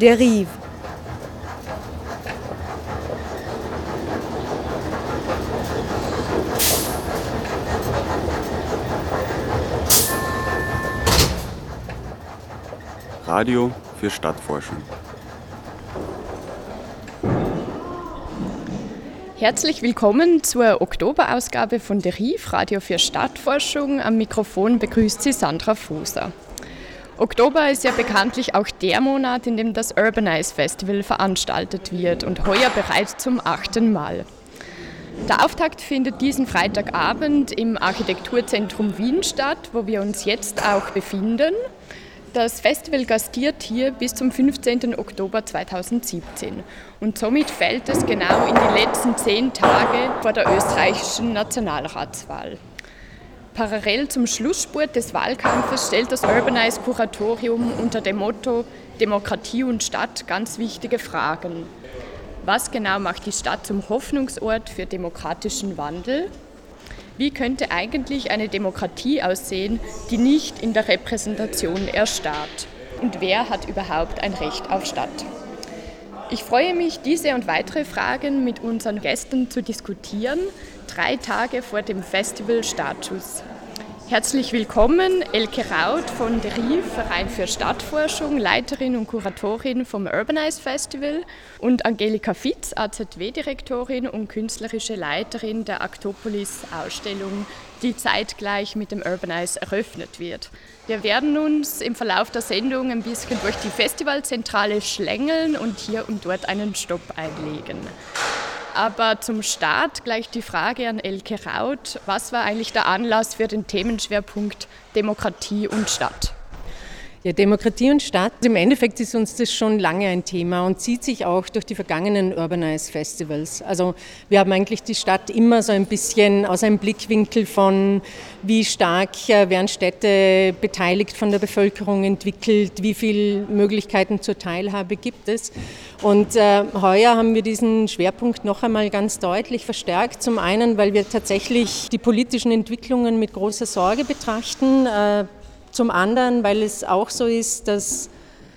Derive. Radio für Stadtforschung. Herzlich willkommen zur Oktoberausgabe von der RIF Radio für Stadtforschung. Am Mikrofon begrüßt Sie Sandra Fuser. Oktober ist ja bekanntlich auch der Monat, in dem das Urbanize Festival veranstaltet wird und heuer bereits zum achten Mal. Der Auftakt findet diesen Freitagabend im Architekturzentrum Wien statt, wo wir uns jetzt auch befinden. Das Festival gastiert hier bis zum 15. Oktober 2017 und somit fällt es genau in die letzten zehn Tage vor der österreichischen Nationalratswahl. Parallel zum Schlussspurt des Wahlkampfes stellt das Urbanize Kuratorium unter dem Motto Demokratie und Stadt ganz wichtige Fragen. Was genau macht die Stadt zum Hoffnungsort für demokratischen Wandel? Wie könnte eigentlich eine Demokratie aussehen, die nicht in der Repräsentation erstarrt? Und wer hat überhaupt ein Recht auf Stadt? Ich freue mich, diese und weitere Fragen mit unseren Gästen zu diskutieren, drei Tage vor dem Festival Startschuss. Herzlich willkommen, Elke Raut von der RIF, Verein für Stadtforschung, Leiterin und Kuratorin vom Urbanize Festival und Angelika Fitz, AZW-Direktorin und künstlerische Leiterin der Aktopolis-Ausstellung, die zeitgleich mit dem Urbanize eröffnet wird. Wir werden uns im Verlauf der Sendung ein bisschen durch die Festivalzentrale schlängeln und hier und dort einen Stopp einlegen. Aber zum Start gleich die Frage an Elke Raut. Was war eigentlich der Anlass für den Themenschwerpunkt Demokratie und Stadt? Ja, Demokratie und Stadt, im Endeffekt ist uns das schon lange ein Thema und zieht sich auch durch die vergangenen Urbanize Festivals. Also wir haben eigentlich die Stadt immer so ein bisschen aus einem Blickwinkel von, wie stark äh, werden Städte beteiligt von der Bevölkerung entwickelt, wie viele Möglichkeiten zur Teilhabe gibt es. Und äh, heuer haben wir diesen Schwerpunkt noch einmal ganz deutlich verstärkt. Zum einen, weil wir tatsächlich die politischen Entwicklungen mit großer Sorge betrachten. Äh, zum anderen, weil es auch so ist, dass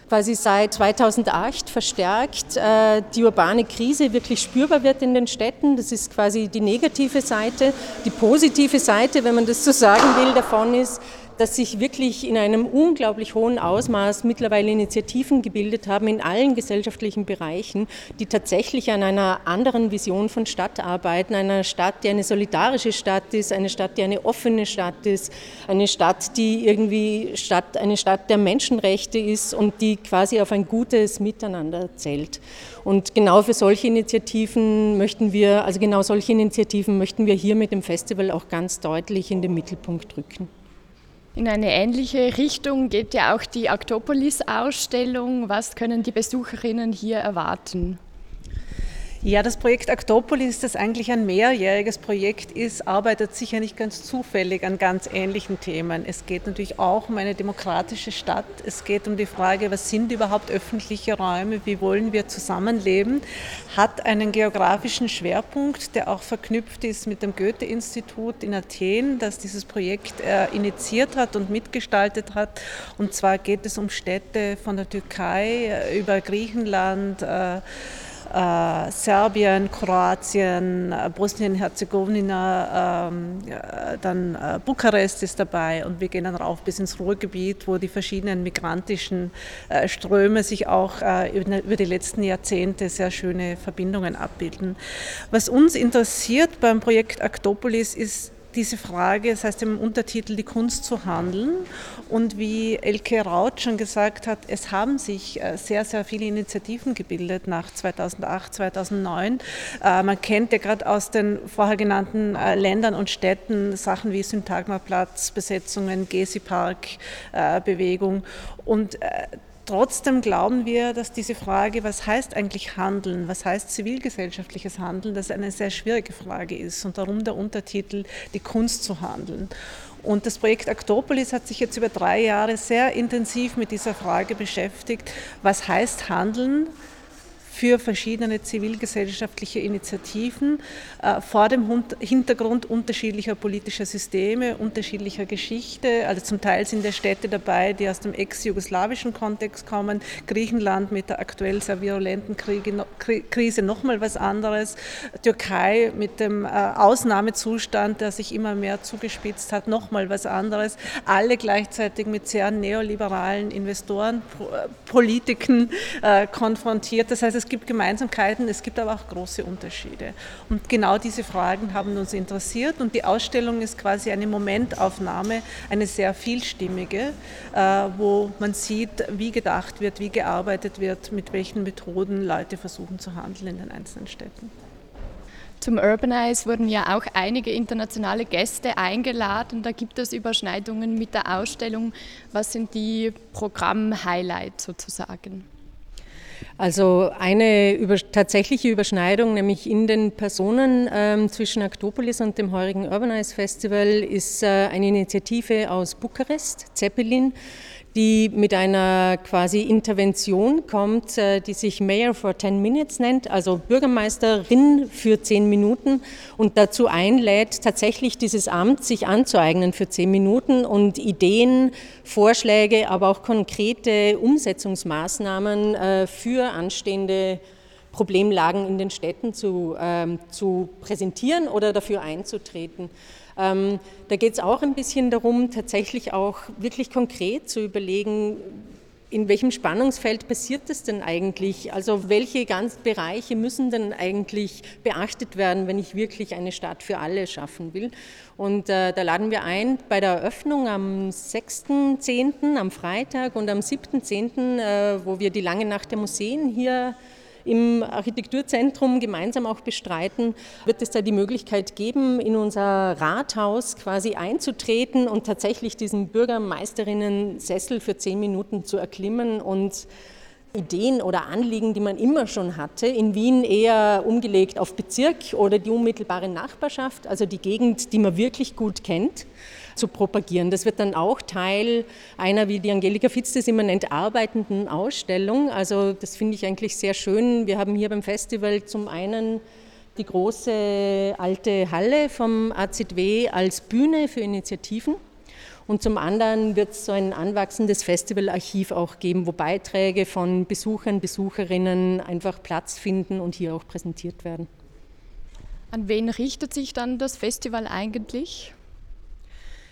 quasi seit 2008 verstärkt äh, die urbane Krise wirklich spürbar wird in den Städten. Das ist quasi die negative Seite. Die positive Seite, wenn man das so sagen will, davon ist, dass sich wirklich in einem unglaublich hohen Ausmaß mittlerweile Initiativen gebildet haben in allen gesellschaftlichen Bereichen, die tatsächlich an einer anderen Vision von Stadt arbeiten, einer Stadt, die eine solidarische Stadt ist, eine Stadt, die eine offene Stadt ist, eine Stadt, die irgendwie Stadt, eine Stadt der Menschenrechte ist und die quasi auf ein gutes Miteinander zählt. Und genau für solche Initiativen möchten wir, also genau solche Initiativen möchten wir hier mit dem Festival auch ganz deutlich in den Mittelpunkt rücken. In eine ähnliche Richtung geht ja auch die Aktopolis-Ausstellung. Was können die Besucherinnen hier erwarten? Ja, das Projekt Aktopolis, das eigentlich ein mehrjähriges Projekt ist, arbeitet sicher nicht ganz zufällig an ganz ähnlichen Themen. Es geht natürlich auch um eine demokratische Stadt. Es geht um die Frage, was sind überhaupt öffentliche Räume, wie wollen wir zusammenleben, hat einen geografischen Schwerpunkt, der auch verknüpft ist mit dem Goethe-Institut in Athen, das dieses Projekt äh, initiiert hat und mitgestaltet hat. Und zwar geht es um Städte von der Türkei äh, über Griechenland, äh, Serbien, Kroatien, äh, Bosnien-Herzegowina, ähm, dann äh, Bukarest ist dabei und wir gehen dann rauf bis ins Ruhrgebiet, wo die verschiedenen migrantischen äh, Ströme sich auch äh, über, über die letzten Jahrzehnte sehr schöne Verbindungen abbilden. Was uns interessiert beim Projekt Aktopolis ist diese Frage, das heißt im Untertitel die Kunst zu handeln. Und wie Elke Raut schon gesagt hat, es haben sich äh, sehr, sehr viele Initiativen gebildet nach 2008, 2009. Äh, man kennt ja gerade aus den vorher genannten äh, Ländern und Städten Sachen wie Syntagmaplatz, Besetzungen, Gezi-Park-Bewegung. Und Trotzdem glauben wir, dass diese Frage, was heißt eigentlich Handeln, was heißt zivilgesellschaftliches Handeln, dass eine sehr schwierige Frage ist und darum der Untertitel Die Kunst zu handeln. Und das Projekt Aktopolis hat sich jetzt über drei Jahre sehr intensiv mit dieser Frage beschäftigt, was heißt Handeln für verschiedene zivilgesellschaftliche Initiativen äh, vor dem Hintergrund unterschiedlicher politischer Systeme, unterschiedlicher Geschichte. Also zum Teil sind ja Städte dabei, die aus dem ex-jugoslawischen Kontext kommen. Griechenland mit der aktuell sehr virulenten Krise nochmal was anderes. Türkei mit dem äh, Ausnahmezustand, der sich immer mehr zugespitzt hat, nochmal was anderes. Alle gleichzeitig mit sehr neoliberalen Investorenpolitiken äh, konfrontiert. Das heißt, es gibt Gemeinsamkeiten, es gibt aber auch große Unterschiede. Und genau diese Fragen haben uns interessiert und die Ausstellung ist quasi eine Momentaufnahme, eine sehr vielstimmige, äh, wo man sieht, wie gedacht wird, wie gearbeitet wird, mit welchen Methoden Leute versuchen zu handeln in den einzelnen Städten. Zum Urbanize wurden ja auch einige internationale Gäste eingeladen. Da gibt es Überschneidungen mit der Ausstellung. Was sind die Programm-Highlights sozusagen? Also eine über, tatsächliche Überschneidung, nämlich in den Personen ähm, zwischen Aktopolis und dem heurigen Urbanize Festival, ist äh, eine Initiative aus Bukarest, Zeppelin, die mit einer quasi Intervention kommt, äh, die sich Mayor for 10 Minutes nennt, also Bürgermeisterin für 10 Minuten und dazu einlädt, tatsächlich dieses Amt sich anzueignen für 10 Minuten und Ideen, Vorschläge, aber auch konkrete Umsetzungsmaßnahmen äh, für anstehende Problemlagen in den Städten zu, ähm, zu präsentieren oder dafür einzutreten. Ähm, da geht es auch ein bisschen darum, tatsächlich auch wirklich konkret zu überlegen, in welchem Spannungsfeld passiert das denn eigentlich? Also welche ganz Bereiche müssen denn eigentlich beachtet werden, wenn ich wirklich eine Stadt für alle schaffen will? Und äh, da laden wir ein bei der Eröffnung am 6.10., am Freitag und am 7.10., äh, wo wir die lange Nacht der Museen hier im Architekturzentrum gemeinsam auch bestreiten, wird es da die Möglichkeit geben, in unser Rathaus quasi einzutreten und tatsächlich diesen Bürgermeisterinnen-Sessel für zehn Minuten zu erklimmen und Ideen oder Anliegen, die man immer schon hatte, in Wien eher umgelegt auf Bezirk oder die unmittelbare Nachbarschaft, also die Gegend, die man wirklich gut kennt zu propagieren. Das wird dann auch Teil einer, wie die Angelika Fitz das immer nennt, arbeitenden Ausstellung. Also das finde ich eigentlich sehr schön. Wir haben hier beim Festival zum einen die große alte Halle vom AZW als Bühne für Initiativen. Und zum anderen wird es so ein anwachsendes Festivalarchiv auch geben, wo Beiträge von Besuchern, Besucherinnen einfach Platz finden und hier auch präsentiert werden. An wen richtet sich dann das Festival eigentlich?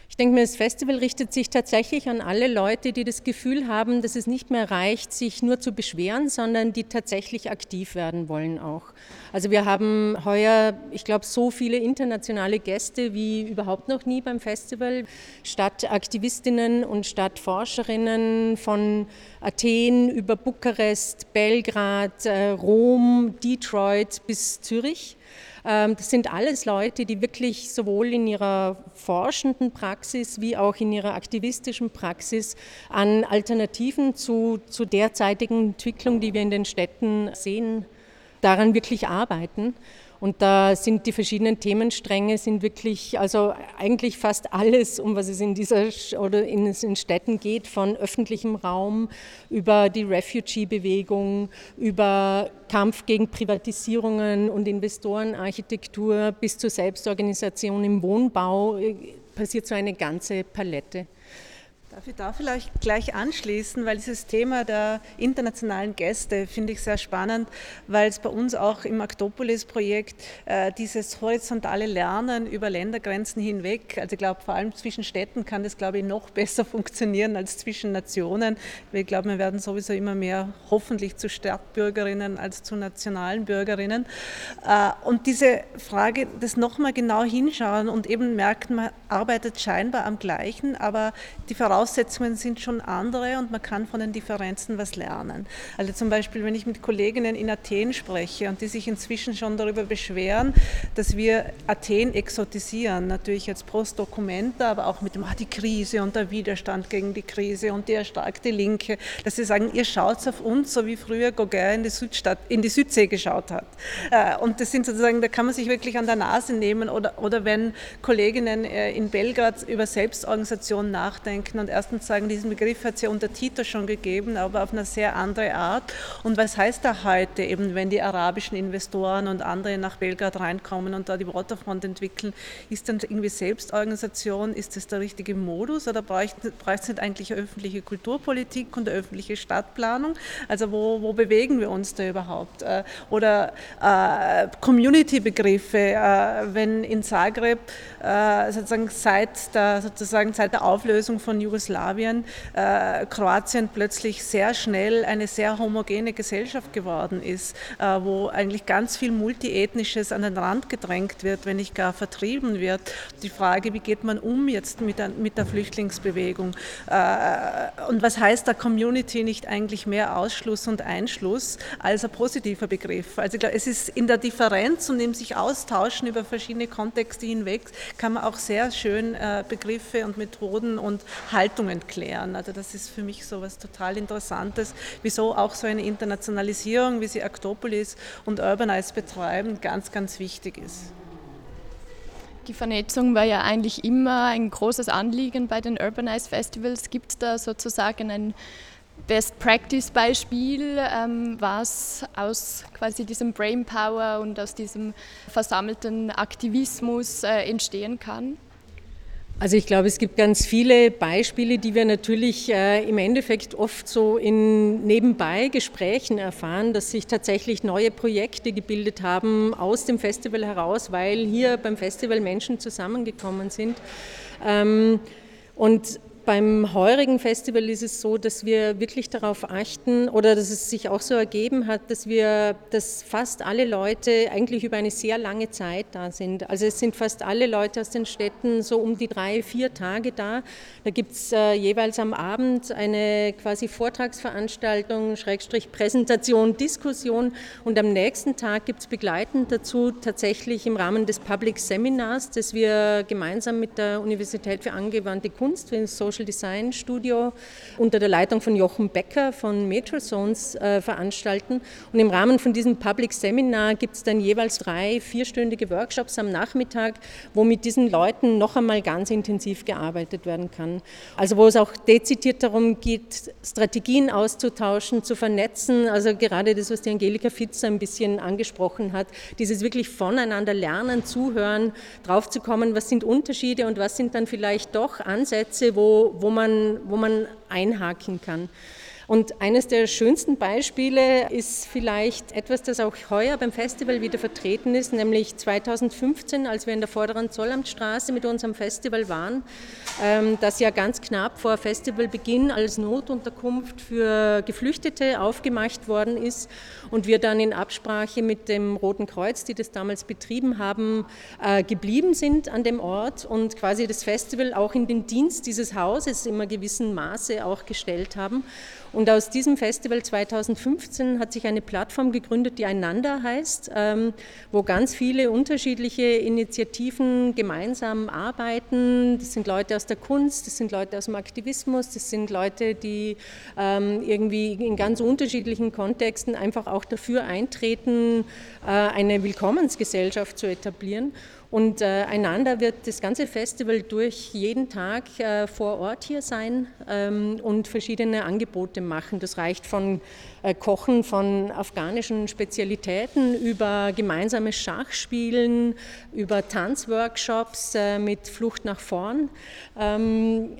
Ich denke mir, das Festival richtet sich tatsächlich an alle Leute, die das Gefühl haben, dass es nicht mehr reicht, sich nur zu beschweren, sondern die tatsächlich aktiv werden wollen auch. Also wir haben heuer, ich glaube, so viele internationale Gäste wie überhaupt noch nie beim Festival. Stadtaktivistinnen und Stadtforscherinnen von Athen über Bukarest, Belgrad, äh, Rom, Detroit bis Zürich. Ähm, das sind alles Leute, die wirklich sowohl in ihrer forschenden Praxis wie auch in ihrer aktivistischen Praxis an Alternativen zu, zu derzeitigen Entwicklung, die wir in den Städten sehen, daran wirklich arbeiten. Und da sind die verschiedenen Themenstränge sind wirklich, also eigentlich fast alles, um was es in dieser oder in, in Städten geht, von öffentlichem Raum über die Refugee-Bewegung, über Kampf gegen Privatisierungen und Investorenarchitektur bis zur Selbstorganisation im Wohnbau äh, passiert so eine ganze Palette. Darf ich da vielleicht gleich anschließen, weil dieses Thema der internationalen Gäste finde ich sehr spannend, weil es bei uns auch im Aktopolis-Projekt äh, dieses horizontale Lernen über Ländergrenzen hinweg, also ich glaube vor allem zwischen Städten kann das glaube ich noch besser funktionieren als zwischen Nationen. Ich glaube, wir werden sowieso immer mehr hoffentlich zu Stadtbürgerinnen als zu nationalen Bürgerinnen. Äh, und diese Frage, das nochmal genau hinschauen und eben merkt, man arbeitet scheinbar am gleichen, aber die Voraussetzungen Voraussetzungen sind schon andere und man kann von den Differenzen was lernen. Also zum Beispiel, wenn ich mit Kolleginnen in Athen spreche und die sich inzwischen schon darüber beschweren, dass wir Athen exotisieren, natürlich jetzt post Documenta, aber auch mit dem, ah, die Krise und der Widerstand gegen die Krise und die erstarkte Linke, dass sie sagen, ihr schaut auf uns, so wie früher Gauguin in die, Südstadt, in die Südsee geschaut hat. Äh, und das sind sozusagen, da kann man sich wirklich an der Nase nehmen oder, oder wenn Kolleginnen äh, in Belgrad über Selbstorganisation nachdenken und erstens sagen, diesen Begriff hat es ja unter Tito schon gegeben, aber auf eine sehr andere Art. Und was heißt da heute eben, wenn die arabischen Investoren und andere nach Belgrad reinkommen und da die Waterfront entwickeln, ist dann irgendwie Selbstorganisation, ist das der richtige Modus oder braucht es nicht eigentlich öffentliche Kulturpolitik und öffentliche Stadtplanung? Also wo, wo bewegen wir uns da überhaupt? Äh, oder äh, Community-Begriffe, äh, wenn in Zagreb äh, sozusagen seit der, sozusagen seit der Auflösung von Jugoslawien äh, Kroatien plötzlich sehr schnell eine sehr homogene Gesellschaft geworden ist, äh, wo eigentlich ganz viel Multiethnisches an den Rand gedrängt wird, wenn nicht gar vertrieben wird. Die Frage, wie geht man um jetzt mit der, mit der Flüchtlingsbewegung und was heißt da Community nicht eigentlich mehr Ausschluss und Einschluss als ein positiver Begriff? Also ich glaube, es ist in der Differenz und im sich austauschen über verschiedene Kontexte hinweg, kann man auch sehr schön äh, Begriffe und Methoden und Haltungen klären. Also das ist für mich so was total Interessantes, wieso auch so eine Internationalisierung, wie sie Aktopolis und Urbanize betreiben, ganz, ganz wichtig ist. Die Vernetzung war ja eigentlich immer ein großes Anliegen bei den Urbanize Festivals. Gibt es da sozusagen ein Best-Practice-Beispiel, ähm, was aus quasi diesem Brainpower und aus diesem versammelten Aktivismus äh, entstehen kann? Also ich glaube, es gibt ganz viele Beispiele, die wir natürlich äh, im Endeffekt oft so in nebenbei Gesprächen erfahren, dass sich tatsächlich neue Projekte gebildet haben aus dem Festival heraus, weil hier beim Festival Menschen zusammengekommen sind. Ähm, und beim heurigen Festival ist es so, dass wir wirklich darauf achten oder dass es sich auch so ergeben hat, dass wir, dass fast alle Leute eigentlich über eine sehr lange Zeit da sind. Also es sind fast alle Leute aus den Städten so um die drei, vier Tage da. Da gibt es äh, jeweils am Abend eine quasi Vortragsveranstaltung, Schrägstrich Präsentation, Diskussion und am nächsten Tag gibt es begleitend dazu tatsächlich im Rahmen des Public Seminars, das wir gemeinsam mit der Universität für angewandte Kunst, für Social Social Design Studio unter der Leitung von Jochen Becker von Metrozones äh, veranstalten. Und im Rahmen von diesem Public Seminar gibt es dann jeweils drei vierstündige Workshops am Nachmittag, wo mit diesen Leuten noch einmal ganz intensiv gearbeitet werden kann. Also wo es auch dezidiert darum geht, Strategien auszutauschen, zu vernetzen. Also gerade das, was die Angelika Fitzer ein bisschen angesprochen hat, dieses wirklich voneinander lernen, zuhören, draufzukommen, was sind Unterschiede und was sind dann vielleicht doch Ansätze, wo wo, man, wo man einhaken kann. Und eines der schönsten Beispiele ist vielleicht etwas, das auch heuer beim Festival wieder vertreten ist, nämlich 2015, als wir in der vorderen Zollamtstraße mit unserem Festival waren, ähm, das ja ganz knapp vor Festivalbeginn als Notunterkunft für Geflüchtete aufgemacht worden ist und wir dann in Absprache mit dem Roten Kreuz, die das damals betrieben haben, äh, geblieben sind an dem Ort und quasi das Festival auch in den Dienst dieses Hauses in einem gewissen Maße auch gestellt haben. Und aus diesem Festival 2015 hat sich eine Plattform gegründet, die Einander heißt, ähm, wo ganz viele unterschiedliche Initiativen gemeinsam arbeiten. Das sind Leute aus der Kunst, das sind Leute aus dem Aktivismus, das sind Leute, die ähm, irgendwie in ganz unterschiedlichen Kontexten einfach auch dafür eintreten, äh, eine Willkommensgesellschaft zu etablieren. Und äh, einander wird das ganze Festival durch jeden Tag äh, vor Ort hier sein ähm, und verschiedene Angebote machen. Das reicht von äh, Kochen von afghanischen Spezialitäten über gemeinsames Schachspielen, über Tanzworkshops äh, mit Flucht nach vorn. Ähm,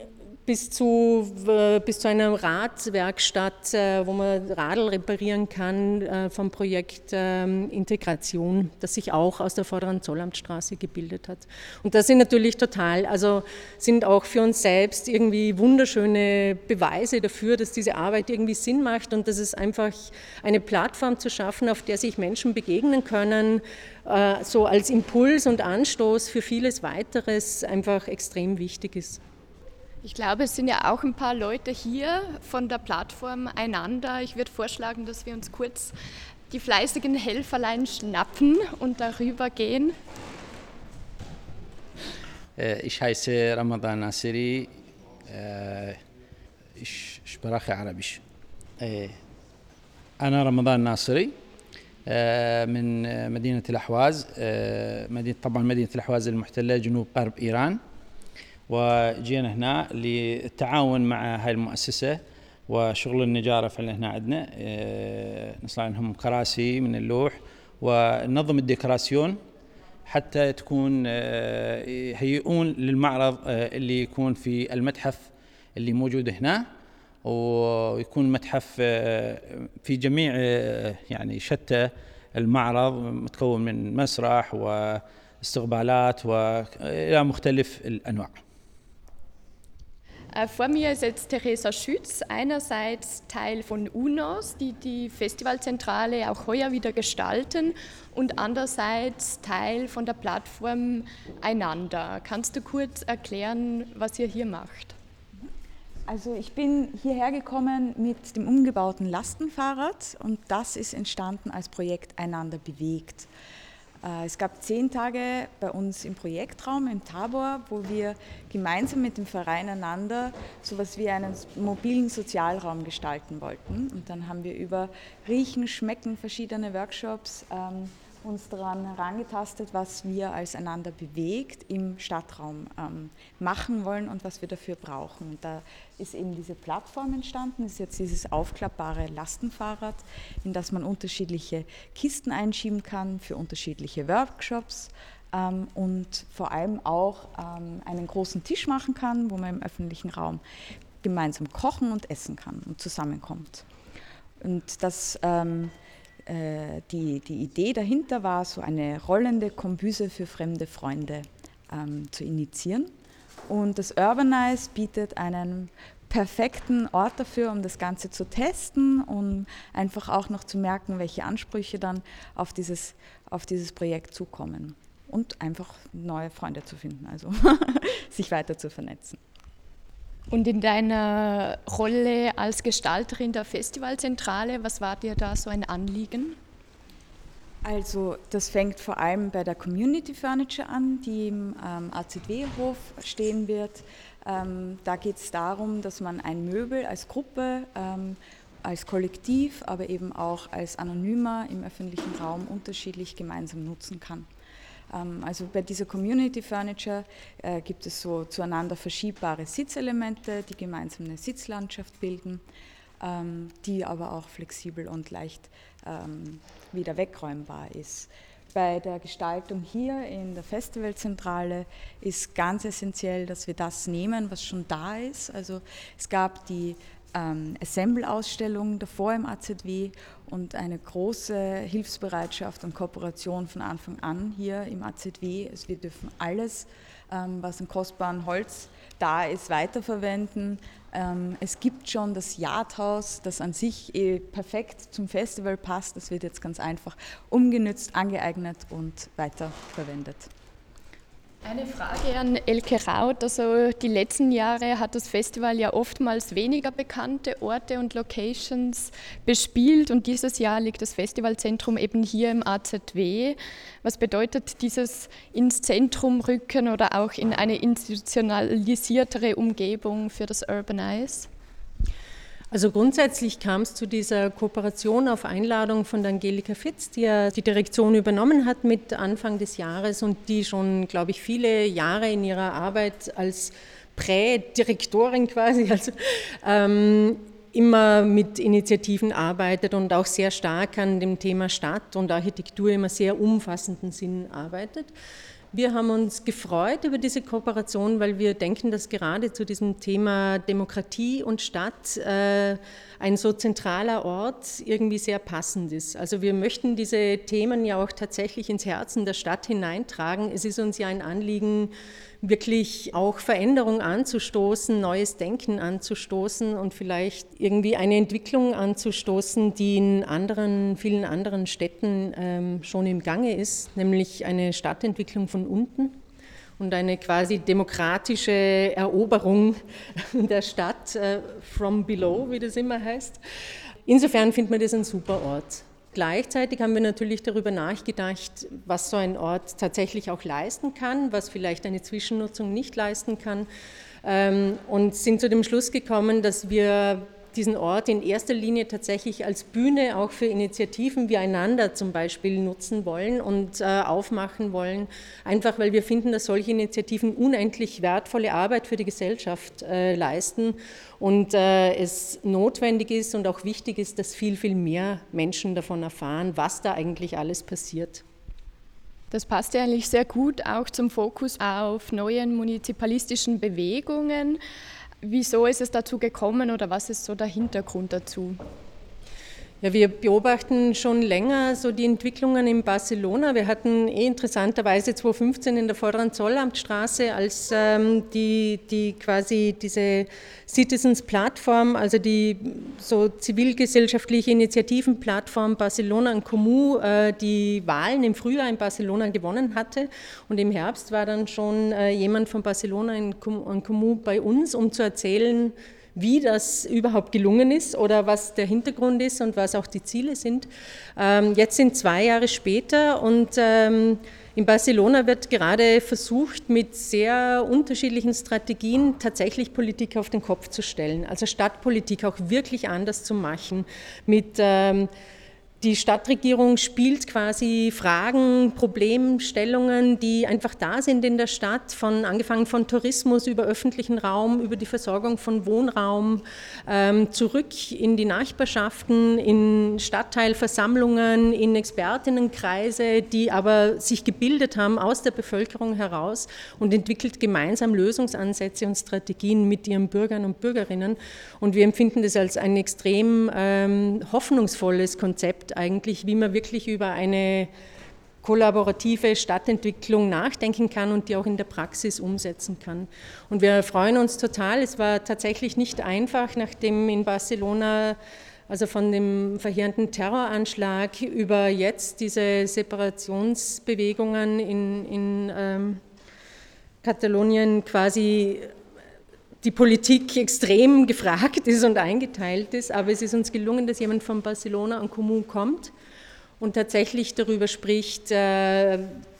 bis zu, äh, bis zu einer Radwerkstatt, äh, wo man Radl reparieren kann äh, vom Projekt ähm, Integration, das sich auch aus der vorderen Zollamtstraße gebildet hat. Und das sind natürlich total, also sind auch für uns selbst irgendwie wunderschöne Beweise dafür, dass diese Arbeit irgendwie Sinn macht und dass es einfach eine Plattform zu schaffen, auf der sich Menschen begegnen können, so als Impuls und Anstoß für vieles weiteres einfach extrem wichtig ist. Ich glaube, es sind ja auch ein paar Leute hier von der Plattform einander. Ich würde vorschlagen, dass wir uns kurz die fleißigen Helferlein schnappen und darüber gehen. Ich heiße Ramadan Nasiri. Ich spreche Arabisch. أنا رمضان ناصري من مدينة الأحواز مدينة طبعا مدينة الأحواز المحتلة جنوب غرب إيران وجينا هنا للتعاون مع هاي المؤسسة وشغل النجارة فعلا هنا عندنا آه، نصنع لهم كراسي من اللوح وننظم الديكوراسيون حتى تكون آه، يهيئون للمعرض آه، اللي يكون في المتحف اللي موجود هنا ويكون متحف في جميع يعني شتى المعرض متكون من مسرح واستقبالات وإلى مختلف الأنواع. Äh, Vor mir ist jetzt Theresa Schütz, einerseits Teil von UNOS, die die Festivalzentrale auch heuer wieder gestalten und andererseits Teil von der Plattform Einander. Kannst du kurz erklären, was ihr hier macht? Also ich bin hierher gekommen mit dem umgebauten Lastenfahrrad und das ist entstanden als Projekt Einander bewegt. Äh, Es gab zehn Tage bei uns im Projektraum im Tabor, wo wir gemeinsam mit dem Verein einander so etwas wie einen mobilen Sozialraum gestalten wollten. Und dann haben wir über Riechen, Schmecken verschiedene Workshops ähm, uns daran herangetastet, was wir als einander bewegt im Stadtraum ähm, machen wollen und was wir dafür brauchen. Da ist eben diese Plattform entstanden, ist jetzt dieses aufklappbare Lastenfahrrad, in das man unterschiedliche Kisten einschieben kann für unterschiedliche Workshops ähm, und vor allem auch ähm, einen großen Tisch machen kann, wo man im öffentlichen Raum gemeinsam kochen und essen kann und zusammenkommt. Und das, ähm, äh, die, die Idee dahinter war, so eine rollende Kombüse für fremde Freunde ähm, zu initiieren. Und das Urbanize bietet einen perfekten Ort dafür, um das Ganze zu testen und einfach auch noch zu merken, welche Ansprüche dann auf dieses, auf dieses Projekt zukommen. Und einfach neue Freunde zu finden, also sich weiter zu vernetzen. Und in deiner Rolle als Gestalterin der Festivalzentrale, was war dir da so ein Anliegen? Also das fängt vor allem bei der Community Furniture an, die im ähm, AZW-Hof stehen wird. Ähm, da geht es darum, dass man ein Möbel als Gruppe, ähm, als Kollektiv, aber eben auch als Anonymer im öffentlichen Raum unterschiedlich gemeinsam nutzen kann. Ähm, also bei dieser Community Furniture äh, gibt es so zueinander verschiebbare Sitzelemente, die gemeinsam eine Sitzlandschaft bilden, ähm, die aber auch flexibel und leicht ähm, wieder wegräumbar ist. Bei der Gestaltung hier in der Festivalzentrale ist ganz essentiell, dass wir das nehmen, was schon da ist. Also es gab die ähm, Assemble-Ausstellung davor im AZW und eine große Hilfsbereitschaft und Kooperation von Anfang an hier im AZW. Wir dürfen alles, ähm, was an kostbarem Holz da ist, weiterverwenden. Ähm, es gibt schon das Yardhaus, das an sich eh perfekt zum Festival passt. Das wird jetzt ganz einfach umgenützt, angeeignet und weiterverwendet. Eine Frage an Elke Raut. Also die letzten Jahre hat das Festival ja oftmals weniger bekannte Orte und Locations bespielt und dieses Jahr liegt das Festivalzentrum eben hier im AZW. Was bedeutet dieses ins Zentrum rücken oder auch in eine institutionalisiertere Umgebung für das Urbanize? Also grundsätzlich kam es zu dieser Kooperation auf Einladung von Angelika Fitz, die ja die Direktion übernommen hat mit Anfang des Jahres und die schon, glaube ich, viele Jahre in ihrer Arbeit als Prädirektorin quasi, also ähm, immer mit Initiativen arbeitet und auch sehr stark an dem Thema Stadt und Architektur immer sehr umfassenden Sinn arbeitet. Wir haben uns gefreut über diese Kooperation, weil wir denken, dass gerade zu diesem Thema Demokratie und Stadt äh, ein so zentraler Ort irgendwie sehr passend ist. Also wir möchten diese Themen ja auch tatsächlich ins Herzen der Stadt hineintragen. Es ist uns ja ein Anliegen, wirklich auch Veränderung anzustoßen, neues Denken anzustoßen und vielleicht irgendwie eine Entwicklung anzustoßen, die in anderen, vielen anderen Städten ähm, schon im Gange ist, nämlich eine Stadtentwicklung von unten und eine quasi demokratische Eroberung der Stadt äh, from below, wie das immer heißt. Insofern findet man das ein super Ort. Gleichzeitig haben wir natürlich darüber nachgedacht, was so ein Ort tatsächlich auch leisten kann, was vielleicht eine Zwischennutzung nicht leisten kann. ähm, Und sind zu dem Schluss gekommen, dass wir diesen Ort in erster Linie tatsächlich als Bühne auch für Initiativen wie einander zum Beispiel nutzen wollen und äh, aufmachen wollen, einfach weil wir finden, dass solche Initiativen unendlich wertvolle Arbeit für die Gesellschaft äh, leisten und äh, es notwendig ist und auch wichtig ist, dass viel, viel mehr Menschen davon erfahren, was da eigentlich alles passiert. Das passt ja eigentlich sehr gut auch zum Fokus auf neuen munizipalistischen Bewegungen. Wieso ist es dazu gekommen oder was ist so der Hintergrund dazu? Ja, wir beobachten schon länger so die Entwicklungen in Barcelona. Wir hatten eh interessanterweise 2015 in der vorderen Zollamtstraße, als ähm, die, die quasi diese Citizens Plattform, also die so zivilgesellschaftliche Initiativenplattform Barcelona und Comu, äh, die Wahlen im Frühjahr in Barcelona gewonnen hatte. Und im Herbst war dann schon äh, jemand von Barcelona in Comu bei uns, um zu erzählen, wie das überhaupt gelungen ist oder was der Hintergrund ist und was auch die Ziele sind. Ähm, jetzt sind zwei Jahre später und ähm, in Barcelona wird gerade versucht, mit sehr unterschiedlichen Strategien tatsächlich Politik auf den Kopf zu stellen, also Stadtpolitik auch wirklich anders zu machen, mit ähm, die Stadtregierung spielt quasi Fragen, Problemstellungen, die einfach da sind in der Stadt, von, angefangen von Tourismus über öffentlichen Raum, über die Versorgung von Wohnraum, ähm, zurück in die Nachbarschaften, in Stadtteilversammlungen, in Expertinnenkreise, die aber sich gebildet haben aus der Bevölkerung heraus und entwickelt gemeinsam Lösungsansätze und Strategien mit ihren Bürgern und Bürgerinnen. Und wir empfinden das als ein extrem ähm, hoffnungsvolles Konzept Konzept eigentlich, wie man wirklich über eine kollaborative Stadtentwicklung nachdenken kann und die auch in der Praxis umsetzen kann. Und wir freuen uns total. Es war tatsächlich nicht einfach, nachdem in Barcelona also von dem verheerenden Terroranschlag über jetzt diese Separationsbewegungen in, in ähm, Katalonien quasi die Politik extrem gefragt ist und eingeteilt ist, aber es ist uns gelungen, dass jemand von Barcelona und Kommune kommt und tatsächlich darüber spricht, äh,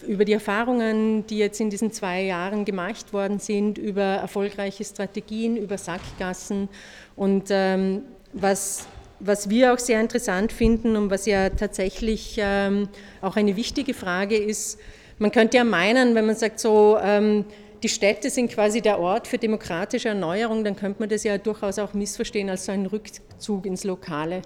über die Erfahrungen, die jetzt in diesen zwei Jahren gemacht worden sind, über erfolgreiche Strategien, über Sackgassen und ähm, was, was wir auch sehr interessant finden und was ja tatsächlich ähm, auch eine wichtige Frage ist, man könnte ja meinen, wenn man sagt so, ähm, die Städte sind quasi der Ort für demokratische Erneuerung, dann könnte man das ja durchaus auch missverstehen als so ein Rückzug ins Lokale.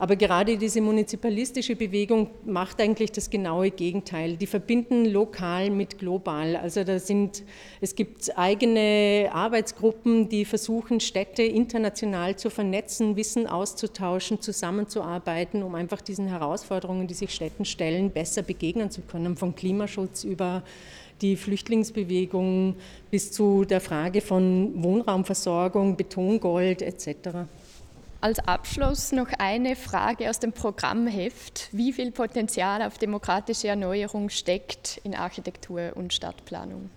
Aber gerade diese munizipalistische Bewegung macht eigentlich das genaue Gegenteil. Die verbinden lokal mit global. Also da sind, es gibt eigene Arbeitsgruppen, die versuchen, Städte international zu vernetzen, Wissen auszutauschen, zusammenzuarbeiten, um einfach diesen Herausforderungen, die sich Städten stellen, besser begegnen zu können. Von Klimaschutz über die Flüchtlingsbewegung bis zu der Frage von Wohnraumversorgung, Betongold etc. Als Abschluss noch eine Frage aus dem Programmheft. Wie viel Potenzial auf demokratische Erneuerung steckt in Architektur und Stadtplanung?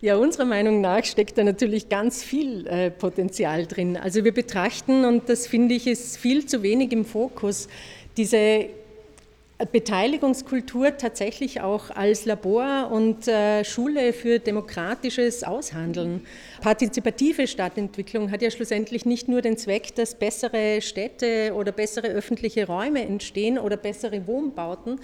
Ja, unserer Meinung nach steckt da natürlich ganz viel äh, Potenzial drin. Also wir betrachten, und das finde ich ist viel zu wenig im Fokus, diese Beteiligungskultur tatsächlich auch als Labor und äh, Schule für demokratisches Aushandeln. Partizipative Stadtentwicklung hat ja schlussendlich nicht nur den Zweck, dass bessere Städte oder bessere öffentliche Räume entstehen oder bessere Wohnbauten,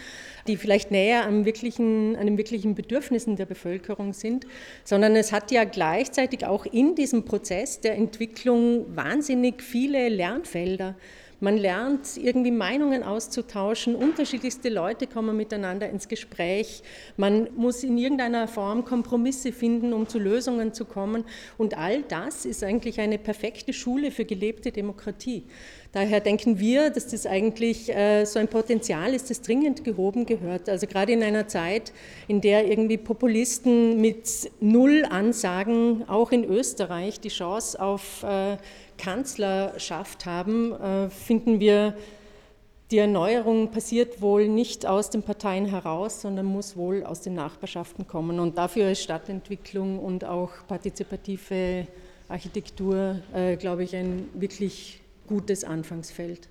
die vielleicht näher an, wirklichen, an den wirklichen Bedürfnissen der Bevölkerung sind, sondern es hat ja gleichzeitig auch in diesem Prozess der Entwicklung wahnsinnig viele Lernfelder. Man lernt irgendwie Meinungen auszutauschen, unterschiedlichste Leute kommen miteinander ins Gespräch. Man muss in irgendeiner Form Kompromisse finden, um zu Lösungen zu kommen. Und all das ist eigentlich eine perfekte Schule für gelebte Demokratie. Daher denken wir, dass das eigentlich äh, so ein Potenzial ist, das dringend gehoben gehört. Also gerade in einer Zeit, in der irgendwie Populisten mit Null Ansagen auch in Österreich die Chance auf äh, Kanzlerschaft haben, äh, finden wir, die Erneuerung passiert wohl nicht aus den Parteien heraus, sondern muss wohl aus den Nachbarschaften kommen. Und dafür ist Stadtentwicklung und auch partizipative Architektur, äh, glaube ich, ein wirklich gutes Anfangsfeld.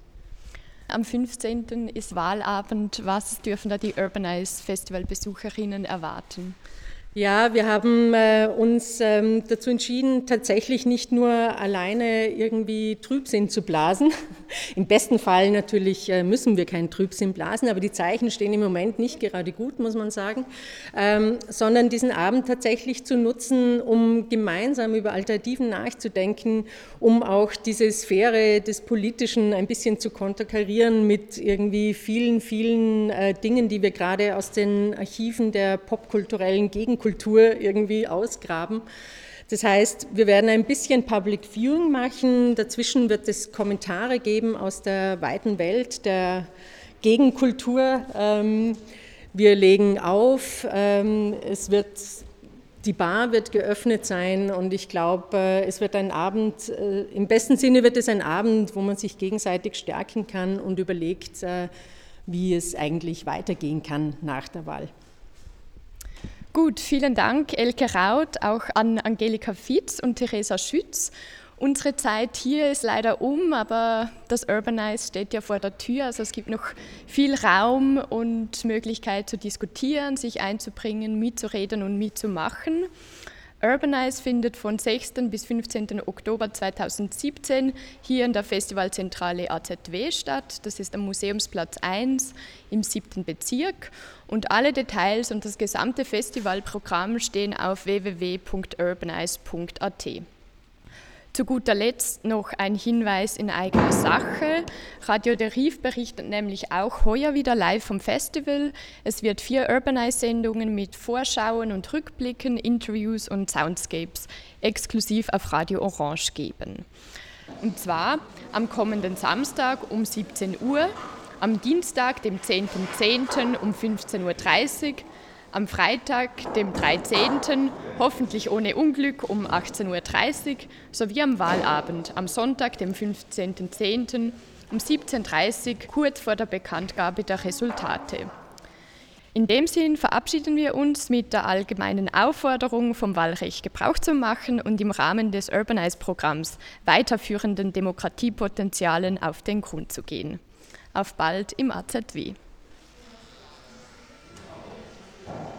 Am 15. ist Wahlabend. Was dürfen da die Urbanize Festival Besucherinnen erwarten? Ja, wir haben äh, uns ähm, dazu entschieden, tatsächlich nicht nur alleine irgendwie Trübsinn zu blasen. Im besten Fall natürlich äh, müssen wir keinen Trübsinn blasen, aber die Zeichen stehen im Moment nicht gerade gut, muss man sagen, ähm, sondern diesen Abend tatsächlich zu nutzen, um gemeinsam über Alternativen nachzudenken, um auch diese Sphäre des Politischen ein bisschen zu konterkarieren mit irgendwie vielen, vielen äh, Dingen, die wir gerade aus den Archiven der popkulturellen Gegend Kultur irgendwie ausgraben. Das heißt, wir werden ein bisschen Public Viewing machen. Dazwischen wird es Kommentare geben aus der weiten Welt der Gegenkultur. Ähm, wir legen auf. Ähm, es wird die Bar wird geöffnet sein und ich glaube, äh, es wird ein Abend, äh, im besten Sinne wird es ein Abend, wo man sich gegenseitig stärken kann und überlegt, äh, wie es eigentlich weitergehen kann nach der Wahl. Gut, vielen Dank, Elke Raut, auch an Angelika Fitz und Theresa Schütz. Unsere Zeit hier ist leider um, aber das Urbanize steht ja vor der Tür. Also es gibt noch viel Raum und Möglichkeit zu diskutieren, sich einzubringen, mitzureden und mitzumachen. Urbanize findet von 6. bis 15. Oktober 2017 hier in der Festivalzentrale AZW statt. Das ist am Museumsplatz 1 im 7. Bezirk. Und alle Details und das gesamte Festivalprogramm stehen auf www.urbanize.at. Zu guter Letzt noch ein Hinweis in eigener Sache. Radio Der Rief berichtet nämlich auch heuer wieder live vom Festival. Es wird vier Urbanize-Sendungen mit Vorschauen und Rückblicken, Interviews und Soundscapes exklusiv auf Radio Orange geben. Und zwar am kommenden Samstag um 17 Uhr, am Dienstag, dem 10.10. .10. um 15.30 Uhr, am Freitag, dem 13., hoffentlich ohne Unglück um 18.30 Uhr, sowie am Wahlabend, am Sonntag, dem 15.10. um 17.30 Uhr, kurz vor der Bekanntgabe der Resultate. In dem Sinn verabschieden wir uns mit der allgemeinen Aufforderung, vom Wahlrecht Gebrauch zu machen und im Rahmen des Urbanize-Programms weiterführenden Demokratiepotenzialen auf den Grund zu gehen. Auf bald im AZW. Thank you.